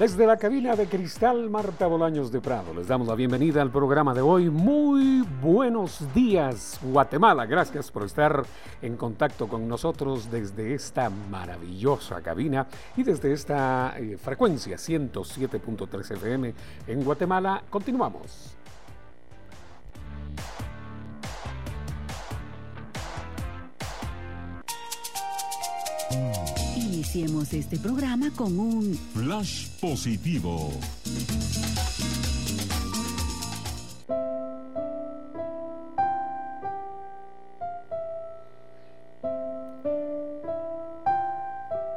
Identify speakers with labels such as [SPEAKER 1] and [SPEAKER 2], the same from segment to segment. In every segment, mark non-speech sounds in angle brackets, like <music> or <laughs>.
[SPEAKER 1] Desde la cabina de cristal Marta Bolaños de Prado, les damos la bienvenida al programa de hoy. Muy buenos días, Guatemala. Gracias por estar en contacto con nosotros desde esta maravillosa cabina y desde esta eh, frecuencia 107.3 FM en Guatemala. Continuamos.
[SPEAKER 2] Iniciemos este programa con un
[SPEAKER 3] flash positivo.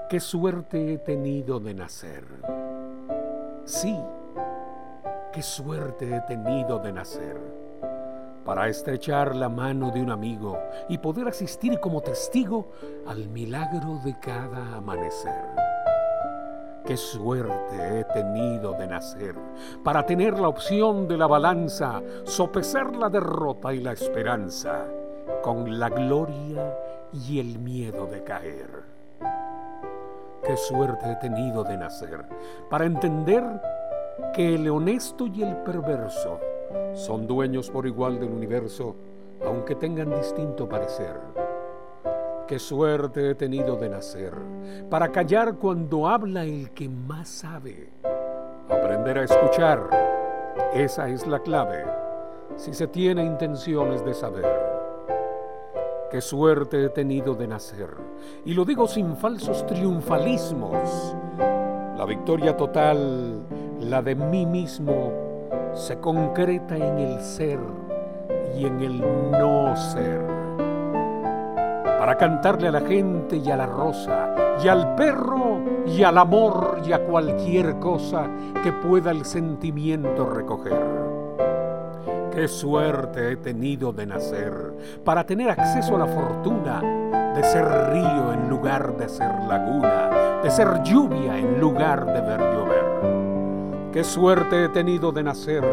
[SPEAKER 1] Qué suerte he tenido de nacer. Sí, qué suerte he tenido de nacer para estrechar la mano de un amigo y poder asistir como testigo al milagro de cada amanecer. Qué suerte he tenido de nacer para tener la opción de la balanza, sopesar la derrota y la esperanza, con la gloria y el miedo de caer. Qué suerte he tenido de nacer para entender que el honesto y el perverso son dueños por igual del universo, aunque tengan distinto parecer. Qué suerte he tenido de nacer, para callar cuando habla el que más sabe. Aprender a escuchar, esa es la clave, si se tiene intenciones de saber. Qué suerte he tenido de nacer, y lo digo sin falsos triunfalismos. La victoria total, la de mí mismo, se concreta en el ser y en el no ser. Para cantarle a la gente y a la rosa, y al perro y al amor y a cualquier cosa que pueda el sentimiento recoger. Qué suerte he tenido de nacer para tener acceso a la fortuna de ser río en lugar de ser laguna, de ser lluvia en lugar de ver llover. Qué suerte he tenido de nacer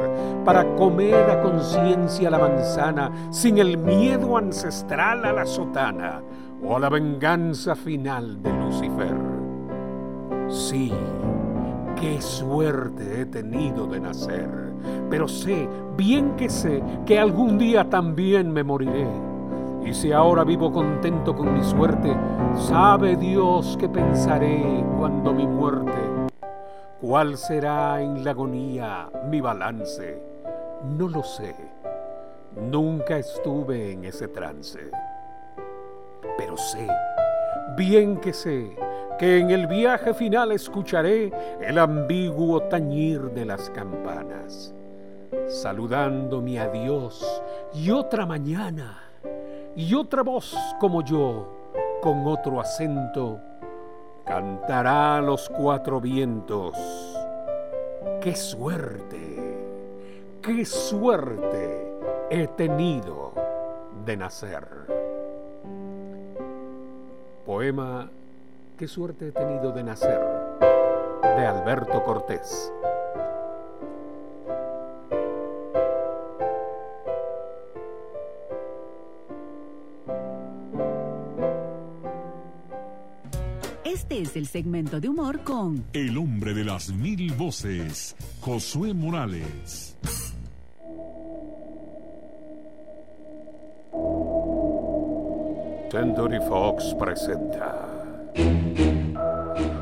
[SPEAKER 1] para comer a conciencia la manzana sin el miedo ancestral a la sotana o a la venganza final de Lucifer. Sí, qué suerte he tenido de nacer, pero sé, bien que sé, que algún día también me moriré. Y si ahora vivo contento con mi suerte, sabe Dios que pensaré cuando mi muerte ¿Cuál será en la agonía mi balance? No lo sé. Nunca estuve en ese trance. Pero sé, bien que sé, que en el viaje final escucharé el ambiguo tañir de las campanas, saludando mi adiós y otra mañana, y otra voz como yo, con otro acento, cantará los cuatro vientos. ¡Qué suerte! ¡Qué suerte he tenido de nacer! Poema ¡Qué suerte he tenido de nacer! de Alberto Cortés.
[SPEAKER 2] Es el segmento de humor con
[SPEAKER 3] El hombre de las mil voces, Josué Morales.
[SPEAKER 1] Century Fox presenta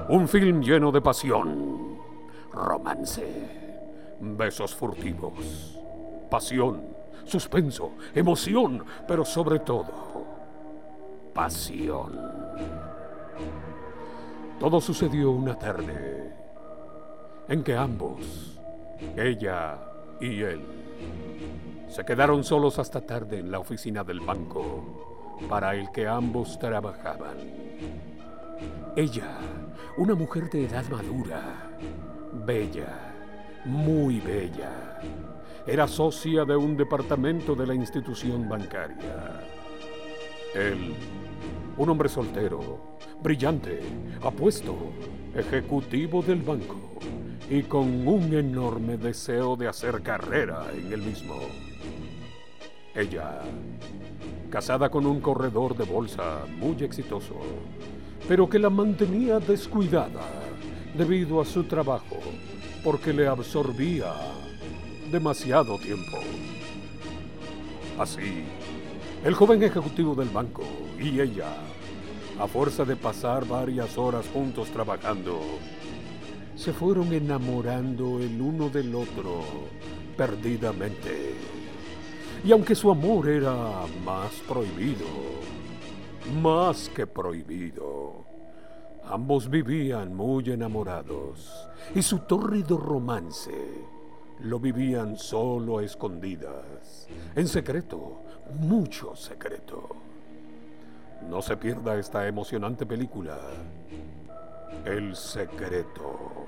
[SPEAKER 1] un film lleno de pasión, romance, besos furtivos, pasión, suspenso, emoción, pero sobre todo, pasión. Todo sucedió una tarde en que ambos, ella y él, se quedaron solos hasta tarde en la oficina del banco para el que ambos trabajaban. Ella, una mujer de edad madura, bella, muy bella, era socia de un departamento de la institución bancaria. Él, un hombre soltero, brillante, apuesto, ejecutivo del banco y con un enorme deseo de hacer carrera en el mismo. Ella, casada con un corredor de bolsa muy exitoso, pero que la mantenía descuidada debido a su trabajo, porque le absorbía demasiado tiempo. Así, el joven ejecutivo del banco y ella, a fuerza de pasar varias horas juntos trabajando, se fueron enamorando el uno del otro perdidamente. Y aunque su amor era más prohibido, más que prohibido, ambos vivían muy enamorados y su tórrido romance lo vivían solo a escondidas, en secreto, mucho secreto. No se pierda esta emocionante película, El secreto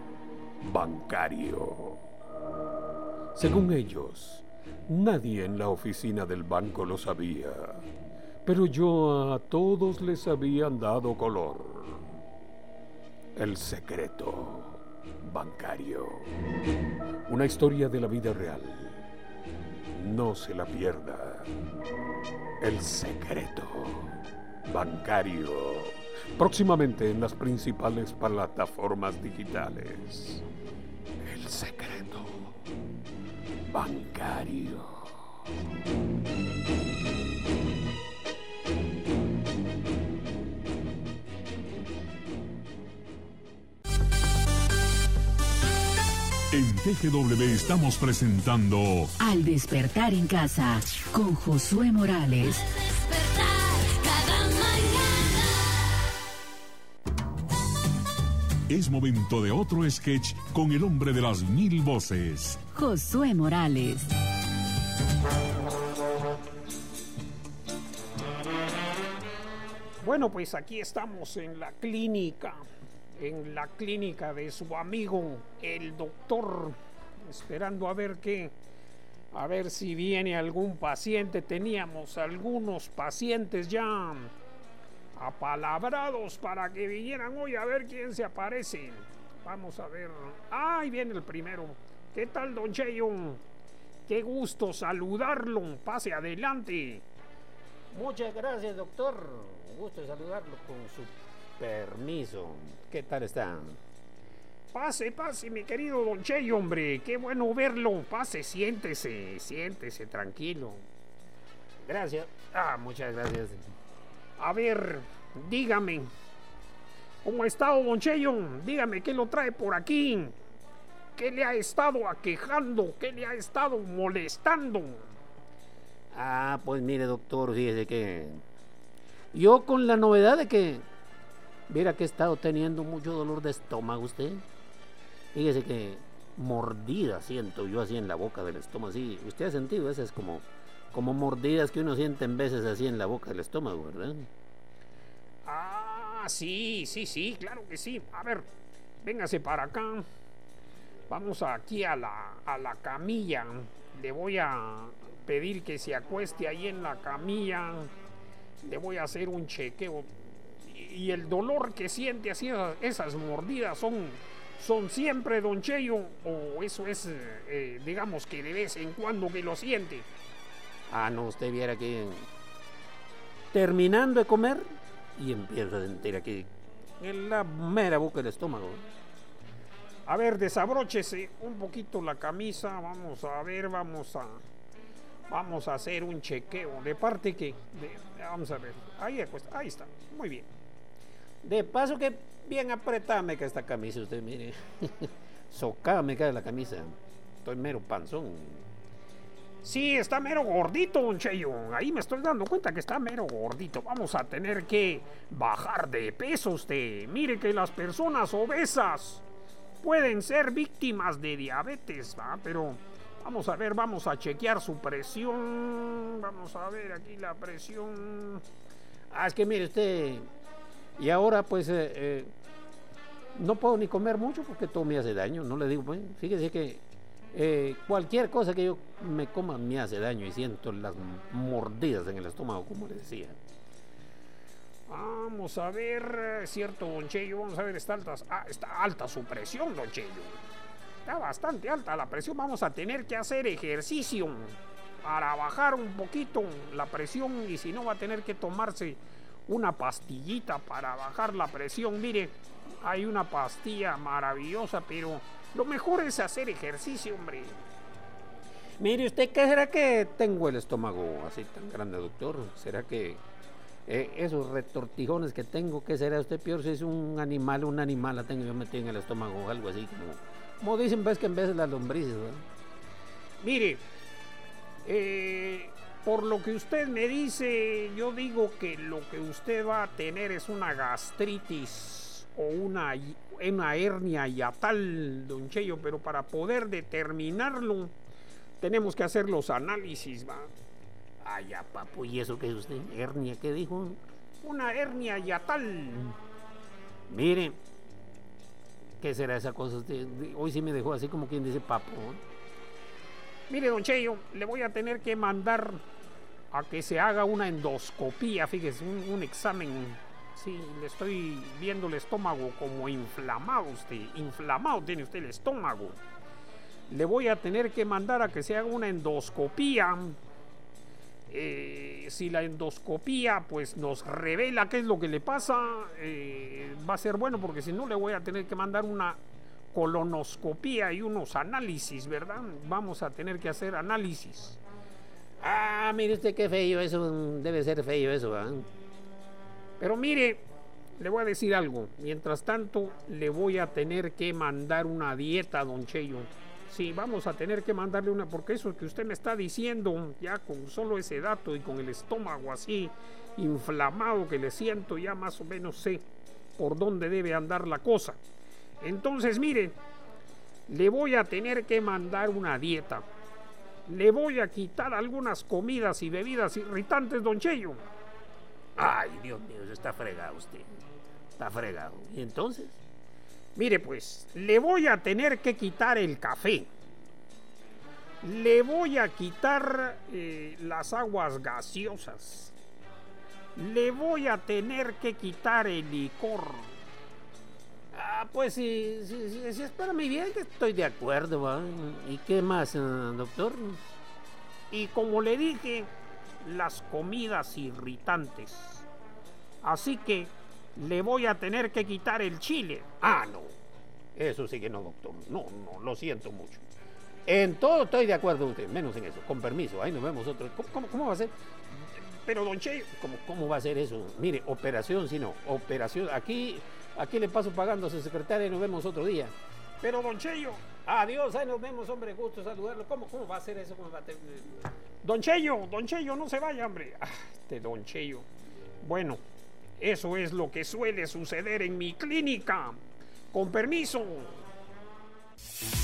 [SPEAKER 1] bancario. Según ellos, nadie en la oficina del banco lo sabía, pero yo a todos les habían dado color. El secreto bancario. Una historia de la vida real. No se la pierda. El secreto bancario. Próximamente en las principales plataformas digitales. El secreto bancario.
[SPEAKER 3] En TGW estamos presentando
[SPEAKER 2] Al despertar en casa con Josué Morales.
[SPEAKER 3] Es momento de otro sketch con el hombre de las mil voces.
[SPEAKER 2] Josué Morales.
[SPEAKER 4] Bueno, pues aquí estamos en la clínica, en la clínica de su amigo, el doctor, esperando a ver qué, a ver si viene algún paciente. Teníamos algunos pacientes ya apalabrados para que vinieran hoy a ver quién se aparece. Vamos a ver. Ah, ahí viene el primero. ¿Qué tal, don Cheyo? Qué gusto saludarlo. Pase adelante.
[SPEAKER 5] Muchas gracias, doctor. Un gusto saludarlo con su permiso. ¿Qué tal está?
[SPEAKER 4] Pase, pase, mi querido don Cheyo, hombre. Qué bueno verlo. Pase, siéntese, siéntese, tranquilo.
[SPEAKER 5] Gracias. Ah, muchas gracias.
[SPEAKER 4] A ver, dígame. ¿Cómo ha estado, don Cheyo? Dígame, ¿qué lo trae por aquí? ¿Qué le ha estado aquejando? ¿Qué le ha estado molestando?
[SPEAKER 5] Ah, pues mire, doctor, fíjese que yo con la novedad de que viera que he estado teniendo mucho dolor de estómago usted. Fíjese que mordida siento yo así en la boca del estómago, sí. Usted ha sentido esas como como mordidas que uno siente en veces así en la boca del estómago, ¿verdad?
[SPEAKER 4] Ah, sí, sí, sí, claro que sí. A ver, véngase para acá. Vamos aquí a la, a la camilla. Le voy a pedir que se acueste ahí en la camilla. Le voy a hacer un chequeo. Y, el dolor que siente así, esas mordidas son, son siempre, don Cheyo, o eso es, eh, digamos que de vez en cuando que lo siente.
[SPEAKER 5] Ah, no, usted viera que terminando de comer y empiezo a sentir aquí en la mera boca del estómago.
[SPEAKER 4] A ver, desabróchese un poquito la camisa. Vamos a ver, vamos a. Vamos a hacer un chequeo. ¿De parte que vamos a ver. Ahí, ahí está. Muy bien.
[SPEAKER 5] De paso que bien apretada me cae esta camisa, usted mire. Socada me cae la camisa. Estoy mero panzón.
[SPEAKER 4] Sí, está mero gordito, don Cheyo. Ahí me estoy dando cuenta que está mero gordito. Vamos a tener que bajar de peso usted. Mire que las personas obesas pueden ser víctimas de diabetes, ¿va? Pero vamos a ver, vamos a chequear su presión. Vamos a ver aquí la presión.
[SPEAKER 5] Ah, es que mire usted. Y ahora pues eh, eh, no puedo ni comer mucho porque todo me hace daño. No le digo, pues, fíjese que eh, cualquier cosa que yo me coma me hace daño y siento las mordidas en el estómago, como le decía.
[SPEAKER 4] Vamos a ver, cierto, don Cheyo, vamos a ver, está alta, ah, está alta su presión, don Cheyo. Está bastante alta la presión, vamos a tener que hacer ejercicio para bajar un poquito la presión y si no va a tener que tomarse una pastillita para bajar la presión. Mire, hay una pastilla maravillosa, pero lo mejor es hacer ejercicio, hombre.
[SPEAKER 5] Mire usted, ¿qué será que tengo el estómago así tan grande, doctor? ¿Será que eh, esos retortijones que tengo, qué será usted peor si es un animal, un animal la tengo yo metida en el estómago o algo así como, como dicen ves que en vez de las lombrices, ¿verdad?
[SPEAKER 4] Mire, eh, por lo que usted me dice, yo digo que lo que usted va a tener es una gastritis o una, una hernia yatal, don Cheyo, pero para poder determinarlo tenemos que hacer los análisis, ¿va?
[SPEAKER 5] Ay, ya, papu, ¿y eso qué es usted? ¿Hernia qué dijo?
[SPEAKER 4] Una hernia yatal.
[SPEAKER 5] Mire, ¿qué será esa cosa? Usted, hoy sí me dejó así como quien dice papo. ¿eh?
[SPEAKER 4] Mire, don Cheyo, le voy a tener que mandar a que se haga una endoscopía, fíjese, un, un examen. Sí, le estoy viendo el estómago como inflamado usted. Inflamado tiene usted el estómago. Le voy a tener que mandar a que se haga una endoscopía. Eh, si la endoscopía pues nos revela qué es lo que le pasa, eh, va a ser bueno porque si no le voy a tener que mandar una colonoscopía y unos análisis, ¿verdad? Vamos a tener que hacer análisis.
[SPEAKER 5] Ah, mire usted qué feo eso, debe ser feo eso, ¿verdad?
[SPEAKER 4] Pero mire, le voy a decir algo. Mientras tanto, le voy a tener que mandar una dieta, don Cheyo. Sí, vamos a tener que mandarle una, porque eso que usted me está diciendo, ya con solo ese dato y con el estómago así inflamado que le siento, ya más o menos sé por dónde debe andar la cosa. Entonces, mire, le voy a tener que mandar una dieta. Le voy a quitar algunas comidas y bebidas irritantes, don Cheyo.
[SPEAKER 5] Ay, Dios mío, está fregado usted. Está fregado. ¿Y entonces?
[SPEAKER 4] Mire, pues, le voy a tener que quitar el café. Le voy a quitar eh, las aguas gaseosas. Le voy a tener que quitar el licor.
[SPEAKER 5] Ah, pues sí, sí, sí, sí, espérame bien, que estoy de acuerdo, ¿va? ¿Y qué más, eh, doctor?
[SPEAKER 4] Y como le dije, las comidas irritantes. Así que le voy a tener que quitar el chile.
[SPEAKER 5] Ah, no. Eso sí que no, doctor. No, no, lo siento mucho. En todo estoy de acuerdo con usted, menos en eso. Con permiso, ahí nos vemos otro. ¿Cómo, cómo, cómo va a ser?
[SPEAKER 4] Pero, don Che,
[SPEAKER 5] ¿Cómo, ¿Cómo va a ser eso? Mire, operación, si no, operación. Aquí, aquí le paso pagando a su secretaria y nos vemos otro día.
[SPEAKER 4] Pero, don Cheyo,
[SPEAKER 5] Adiós, ahí nos vemos, hombre, gusto saludarlo. ¿Cómo, cómo va a ser eso? ¿Cómo va a tener-
[SPEAKER 4] don Cheyo, don Cheyo, no se vaya, hombre. Ah, este don Cheyo. Bueno, eso es lo que suele suceder en mi clínica. Con permiso.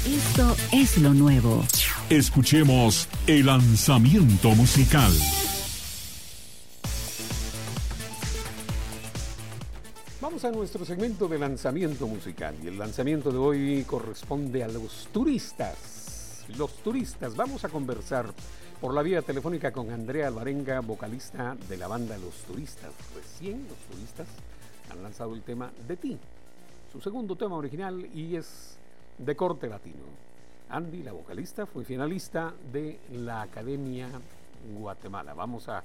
[SPEAKER 2] Esto es lo nuevo.
[SPEAKER 3] Escuchemos el lanzamiento musical.
[SPEAKER 1] Vamos a nuestro segmento de lanzamiento musical y el lanzamiento de hoy corresponde a los turistas. Los turistas, vamos a conversar por la vía telefónica con Andrea Alvarenga, vocalista de la banda Los Turistas. Recién los turistas han lanzado el tema De ti, su segundo tema original y es de corte latino. Andy, la vocalista, fue finalista de la Academia Guatemala. Vamos a,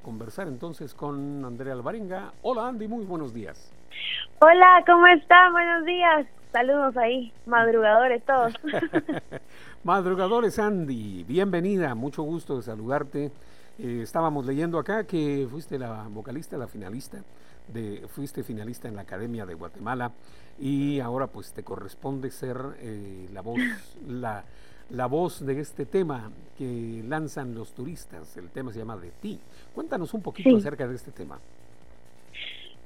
[SPEAKER 1] conversar entonces con Andrea Alvarenga. Hola Andy, muy buenos días.
[SPEAKER 6] Hola, ¿cómo están? Buenos días. Saludos ahí, madrugadores todos. <laughs>
[SPEAKER 1] Madrugadores Andy, bienvenida, mucho gusto de saludarte. Eh, estábamos leyendo acá que fuiste la vocalista, la finalista, de, fuiste finalista en la Academia de Guatemala y ahora pues te corresponde ser eh, la voz, <laughs> la, la voz de este tema que lanzan los turistas. El tema se llama De ti. Cuéntanos un poquito
[SPEAKER 6] Sí.
[SPEAKER 1] acerca de este tema.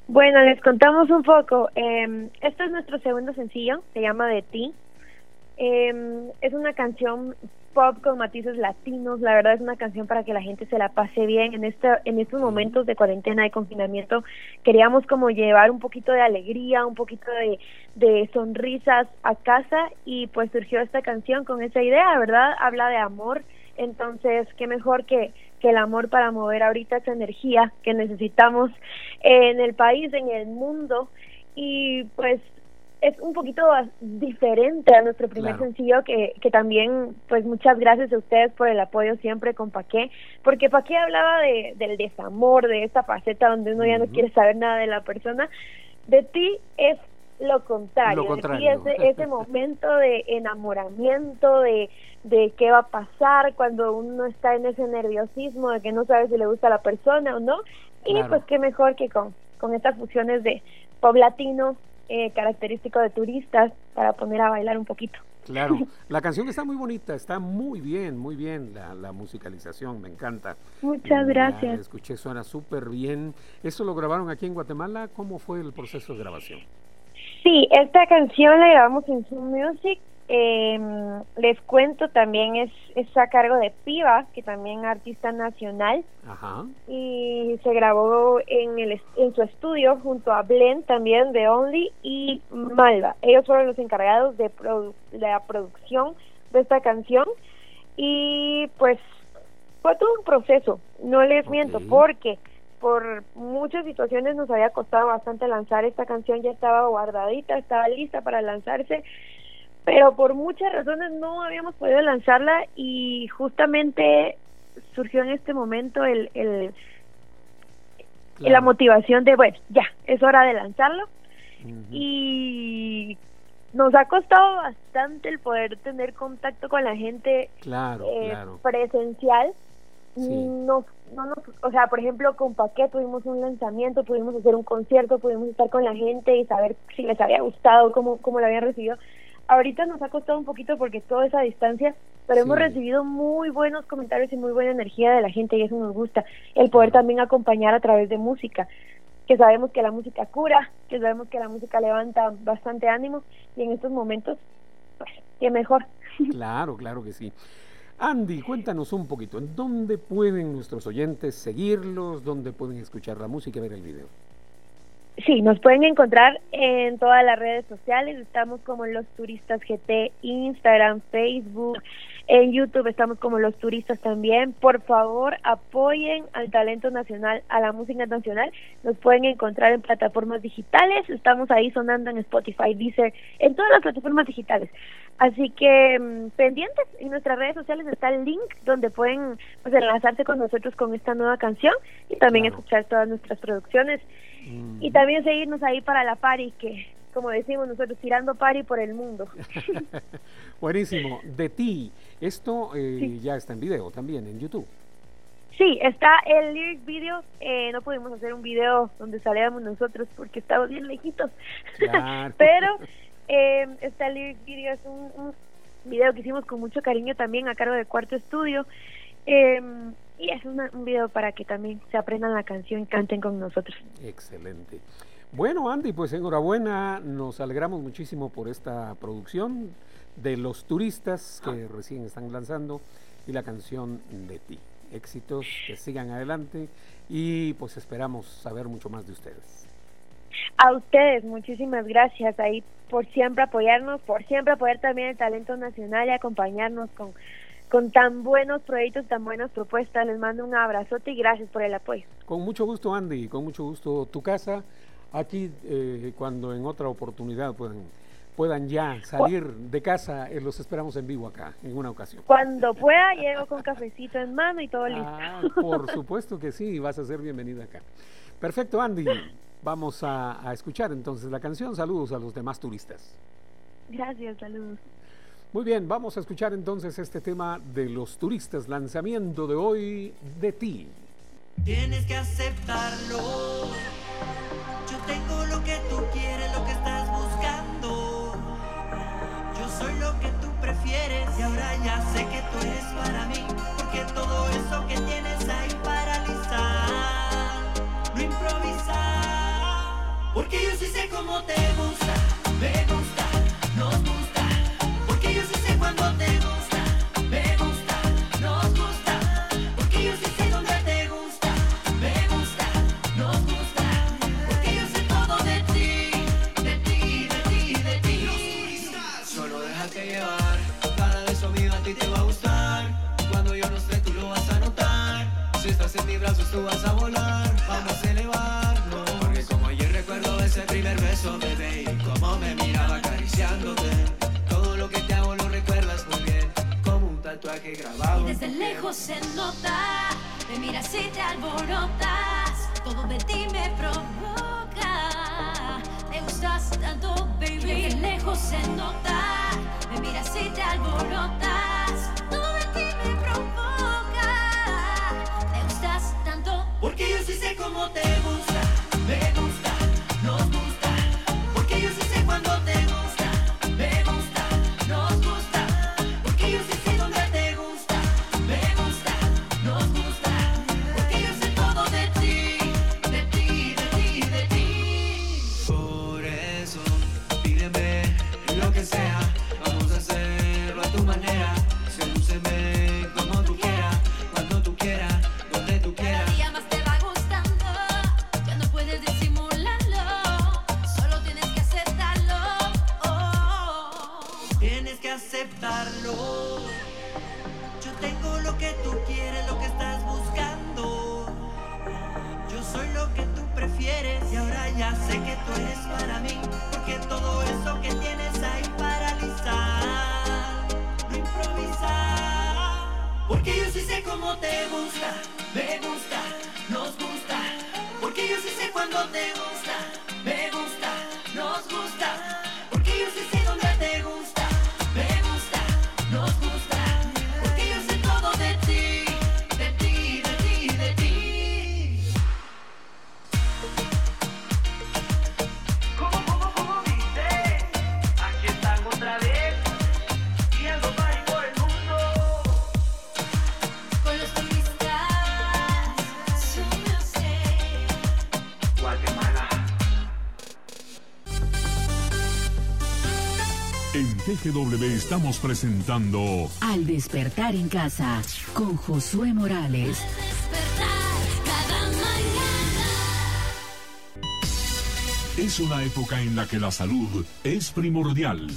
[SPEAKER 6] Bueno, les contamos un poco. Eh, este es nuestro segundo sencillo, se llama De ti. Eh, es una canción pop con matices latinos. La verdad es una canción para que la gente se la pase bien en este, en estos momentos de cuarentena y confinamiento. Queríamos como llevar un poquito de alegría, un poquito de, de sonrisas a casa y pues surgió esta canción con esa idea, ¿verdad? Habla de amor. Entonces, qué mejor que, que el amor para mover ahorita esa energía que necesitamos en el país, en el mundo. Y pues es un poquito diferente a nuestro primer
[SPEAKER 1] Claro.
[SPEAKER 6] sencillo que, que también pues muchas gracias a ustedes por el apoyo siempre con Paqué porque Paqué hablaba de, del desamor de esta faceta donde uno ya no quiere saber nada de la persona de ti es lo contrario,
[SPEAKER 1] Lo
[SPEAKER 6] ese momento de enamoramiento de de qué va a pasar cuando uno está en ese nerviosismo de que no sabe si le gusta a la persona o no y
[SPEAKER 1] Claro.
[SPEAKER 6] pues qué mejor que con, con estas fusiones de pop latino eh, característico de turistas para poner a bailar un poquito.
[SPEAKER 1] Claro, <laughs> la canción está muy bonita, está muy bien, muy bien la, la musicalización, me encanta.
[SPEAKER 6] Muchas
[SPEAKER 1] la
[SPEAKER 6] gracias.
[SPEAKER 1] escuché, suena súper bien. ¿Eso lo grabaron aquí en Guatemala? ¿Cómo fue el proceso de grabación?
[SPEAKER 6] Sí, esta canción la grabamos en Zoom Music. Eh, les cuento también es, es a cargo de Piva, que también artista nacional,
[SPEAKER 1] Ajá,
[SPEAKER 6] y se grabó en, el, en su estudio junto a Blend también de Only y Malva. Ellos fueron los encargados de, produ- la producción de esta canción y pues fue todo un proceso, no les miento, porque por muchas situaciones nos había costado bastante lanzar esta canción, ya estaba guardadita, estaba lista para lanzarse, pero por muchas razones no habíamos podido lanzarla y justamente surgió en este momento el, el, la motivación de, bueno, ya, es hora de lanzarlo y nos ha costado bastante el poder tener contacto con la gente
[SPEAKER 1] Claro,
[SPEAKER 6] eh,
[SPEAKER 1] claro.
[SPEAKER 6] presencial.
[SPEAKER 1] Sí.
[SPEAKER 6] No, no nos- o sea, por ejemplo, con Paquet tuvimos un lanzamiento, pudimos hacer un concierto, pudimos estar con la gente y saber si les había gustado, cómo, cómo lo habían recibido. Ahorita nos ha costado un poquito porque toda esa distancia, pero hemos
[SPEAKER 1] Sí.
[SPEAKER 6] recibido muy buenos comentarios y muy buena energía de la gente y eso nos gusta. El poder también acompañar a través de música, que sabemos que la música cura, que sabemos que la música levanta bastante ánimo y en estos momentos, pues, qué mejor.
[SPEAKER 1] Claro, claro que sí. Andy, cuéntanos un poquito, ¿en dónde pueden nuestros oyentes seguirlos? ¿Dónde pueden escuchar la música y ver el video?
[SPEAKER 6] Sí, nos pueden encontrar en todas las redes sociales. Estamos como Los Turistas GT, Instagram, Facebook, en YouTube estamos como Los Turistas también. Por favor, apoyen al talento nacional, a la música nacional. Nos pueden encontrar en plataformas digitales. Estamos ahí sonando en Spotify, Deezer, en todas las plataformas digitales. Así que mm, pendientes, en nuestras redes sociales está el link donde pueden pues, enlazarse con nosotros con esta nueva canción y también
[SPEAKER 1] Claro.
[SPEAKER 6] escuchar todas nuestras producciones.
[SPEAKER 1] Mm.
[SPEAKER 6] Y también seguirnos ahí para la pari, que como decimos nosotros, tirando pari por el mundo. <laughs>
[SPEAKER 1] Buenísimo. De ti, esto eh,
[SPEAKER 6] Sí.
[SPEAKER 1] ya está en video también, en YouTube.
[SPEAKER 6] Sí, está el lyric video. Eh, no pudimos hacer un video donde saliéramos nosotros porque estamos bien lejitos.
[SPEAKER 1] Claro. <laughs>
[SPEAKER 6] Pero eh, está el lyric video, es un, un video que hicimos con mucho cariño también a cargo de Cuarto Estudio. Eh, y es una- un video para que también se aprendan la canción y canten con nosotros.
[SPEAKER 1] Excelente. Bueno, Andy, pues enhorabuena. Nos alegramos muchísimo por esta producción de los turistas que recién están lanzando y la canción de ti. Éxitos, que sigan adelante y pues esperamos saber mucho más de ustedes.
[SPEAKER 6] A ustedes, muchísimas gracias ahí por siempre apoyarnos, por siempre apoyar también el talento nacional y acompañarnos con, con tan buenos proyectos, tan buenas propuestas. Les mando un abrazote y gracias por el apoyo.
[SPEAKER 1] Con mucho gusto, Andy, con mucho gusto tu casa. Aquí, eh, cuando en otra oportunidad puedan, puedan ya salir de casa, eh, los esperamos en vivo acá, en una ocasión.
[SPEAKER 6] Cuando pueda, llego con cafecito en mano y todo listo.
[SPEAKER 1] Ah, por supuesto que sí, vas a ser bienvenida acá. Perfecto, Andy. Vamos a, a escuchar entonces la canción. Saludos a los demás turistas.
[SPEAKER 6] Gracias, saludos.
[SPEAKER 1] Muy bien, vamos a escuchar entonces este tema de los turistas, lanzamiento de hoy de ti.
[SPEAKER 7] Tienes que aceptarlo. Que tú quieres, lo que estás buscando. Yo soy lo que tú prefieres y ahora ya sé que tú eres para mí. Porque todo eso que tienes ahí paralizar, no improvisar. Porque yo sí sé cómo te gusta, sé cómo
[SPEAKER 8] te
[SPEAKER 7] gusta, me gusta, nos gusta. Porque yo sí sé cuando te gusta,
[SPEAKER 3] Estamos presentando
[SPEAKER 2] Al despertar en casa con Josué Morales.
[SPEAKER 8] Despertar cada mañana.
[SPEAKER 3] Es una época en la que la salud es primordial.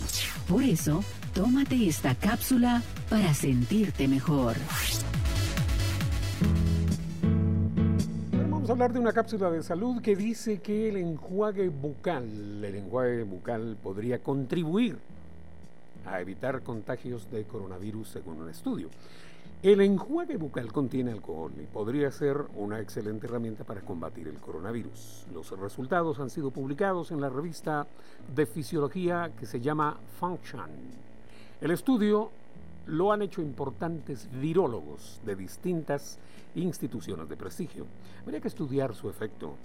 [SPEAKER 2] Por eso, tómate esta cápsula para sentirte mejor.
[SPEAKER 1] Vamos a hablar de una cápsula de salud que dice que el enjuague bucal, el enjuague bucal podría contribuir a evitar contagios de coronavirus según un estudio. El enjuague bucal contiene alcohol y podría ser una excelente herramienta para combatir el coronavirus. Los resultados han sido publicados en la revista de fisiología que se llama Function. El estudio lo han hecho importantes virólogos de distintas instituciones de prestigio. Habría que estudiar su efecto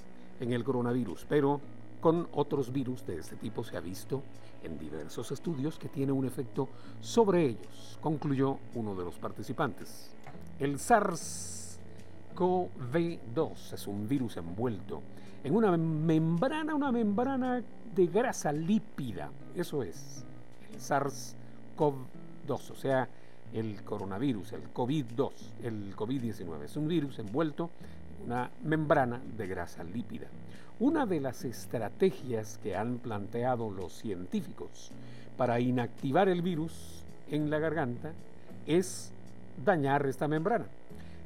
[SPEAKER 1] en el coronavirus, pero con otros virus de este tipo se ha visto en diversos estudios que tiene un efecto sobre ellos, concluyó uno de los participantes. El SARS-CoV-2 es un virus envuelto en una membrana, una membrana de grasa lípida. Eso es, el SARS-CoV-2, o sea, el coronavirus, el COVID-2, el COVID-19. Es un virus envuelto en una membrana de grasa lípida. Una de las estrategias que han planteado los científicos para inactivar el virus en la garganta es dañar esta membrana.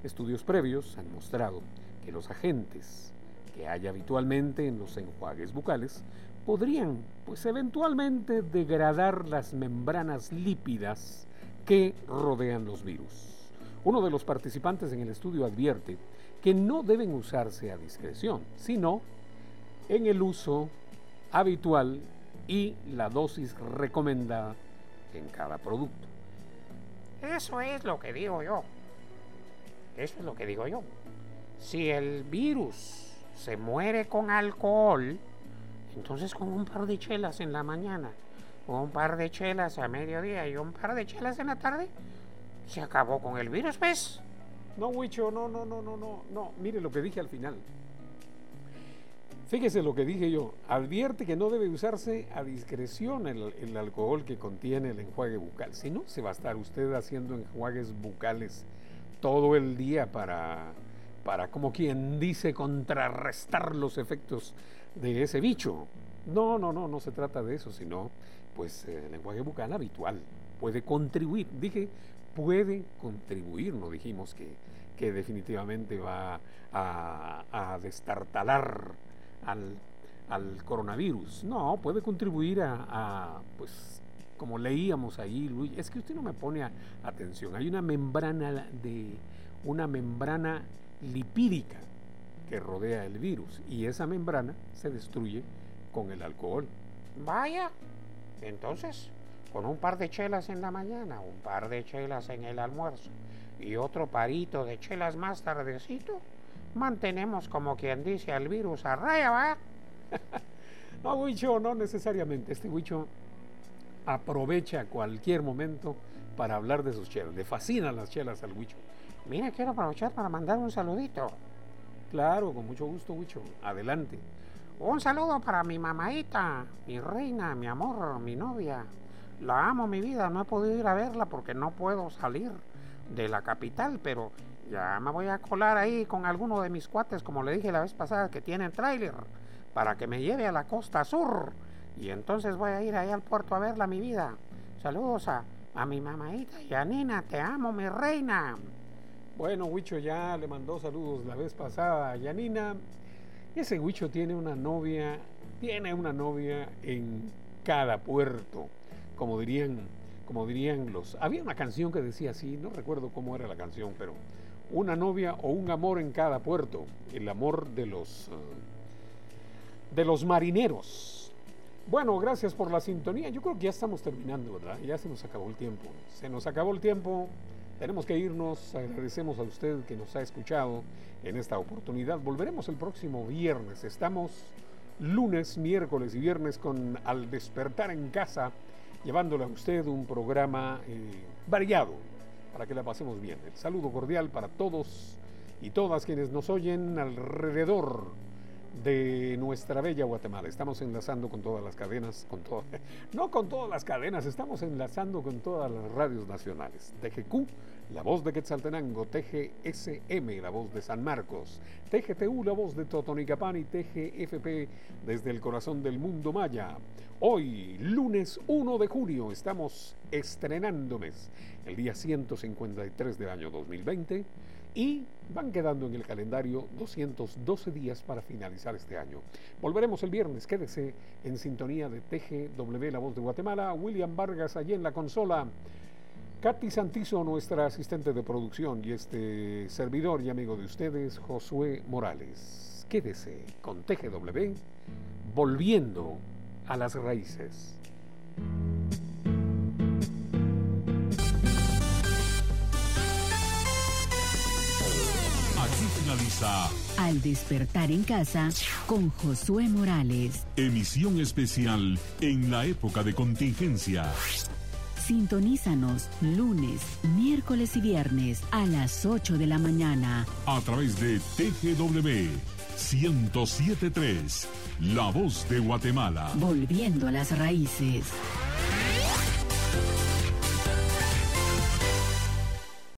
[SPEAKER 1] Estudios previos han mostrado que los agentes que hay habitualmente en los enjuagues bucales podrían, pues eventualmente, degradar las membranas lípidas que rodean los virus. Uno de los participantes en el estudio advierte que no deben usarse a discreción, sino en el uso habitual y la dosis recomendada en cada producto.
[SPEAKER 4] Eso es lo que digo yo. Eso es lo que digo yo. Si el virus se muere con alcohol, entonces con un par de chelas en la mañana, un par de chelas a mediodía y un par de chelas en la tarde, se acabó con el virus, pues.
[SPEAKER 1] No, Huicho, no, no, no, no, no, no. Mire lo que dije al final. Fíjese lo que dije yo. Advierte que no debe usarse a discreción el, alcohol que contiene el enjuague bucal. Si no, se va a estar usted haciendo enjuagues bucales todo el día para, para como quien dice, contrarrestar los efectos de ese bicho. No, no, no, no se trata de eso, sino pues el enjuague bucal habitual puede contribuir. Dije, puede contribuir, no dijimos que, que definitivamente va a, destartalar al, al coronavirus. No, puede contribuir a, pues, como leíamos ahí, Luis, es que usted no me pone atención. Hay una membrana de una membrana lipídica que rodea el virus y esa membrana se destruye con el alcohol.
[SPEAKER 4] Vaya, entonces, con un par de chelas en la mañana, un par de chelas en el almuerzo y otro parito de chelas más tardecito, mantenemos como quien dice al virus a raya, ¿va? <laughs>
[SPEAKER 1] No, Huicho, no necesariamente. Este Huicho aprovecha cualquier momento para hablar de sus chelas. Le fascinan las chelas al Huicho.
[SPEAKER 4] Mira, quiero aprovechar para mandar un saludito.
[SPEAKER 1] Claro, con mucho gusto, Huicho. Adelante.
[SPEAKER 4] Un saludo para mi mamadita, mi reina, mi amor, mi novia. La amo, mi vida. No he podido ir a verla porque no puedo salir de la capital, pero ya me voy a colar ahí con alguno de mis cuates, como le dije la vez pasada, que tienen tráiler, para que me lleve a la costa sur. Y entonces voy a ir ahí al puerto a verla, mi vida. Saludos a, a mi mamadita. Yanina, te amo, mi reina.
[SPEAKER 1] Bueno, Huicho ya le mandó saludos la vez pasada a Yanina. Ese Huicho tiene una novia, tiene una novia en cada puerto, como dirían, como dirían los. Había una canción que decía así, no recuerdo cómo era la canción, pero una novia o un amor en cada puerto, el amor de los eh, de los marineros. Bueno, gracias por la sintonía. Yo creo que ya estamos terminando, ¿verdad? Ya se nos acabó el tiempo. Se nos acabó el tiempo. Tenemos que irnos. Agradecemos a usted que nos ha escuchado en esta oportunidad. Volveremos el próximo viernes. Estamos lunes, miércoles y viernes con Al despertar en casa, llevándole a usted un programa eh, variado para que la pasemos bien. El saludo cordial para todos y todas quienes nos oyen alrededor de nuestra bella Guatemala. Estamos enlazando con todas las cadenas, con todo, <laughs> no con todas las cadenas, estamos enlazando con todas las radios nacionales. TGQ, la voz de Quetzaltenango, TGSM, la voz de San Marcos, TGTU, la voz de Totonicapán y TGFP desde el corazón del mundo maya. Hoy, lunes 1 de junio, estamos estrenando mes, el día 153 del año 2020 y van quedando en el calendario 212 días para finalizar este año. Volveremos el viernes, quédese en sintonía de TGW La Voz de Guatemala, William Vargas allí en la consola, Katy Santizo, nuestra asistente de producción, y este servidor y amigo de ustedes, Josué Morales. Quédese con TGW, volviendo a las raíces.
[SPEAKER 3] Aquí finaliza
[SPEAKER 2] Al despertar en casa con Josué Morales.
[SPEAKER 3] emisión especial en la época de contingencia.
[SPEAKER 2] Sintonízanos lunes, miércoles y viernes a las 8 de la mañana.
[SPEAKER 3] a través de TGW 1073, La Voz de Guatemala.
[SPEAKER 2] Volviendo a las raíces.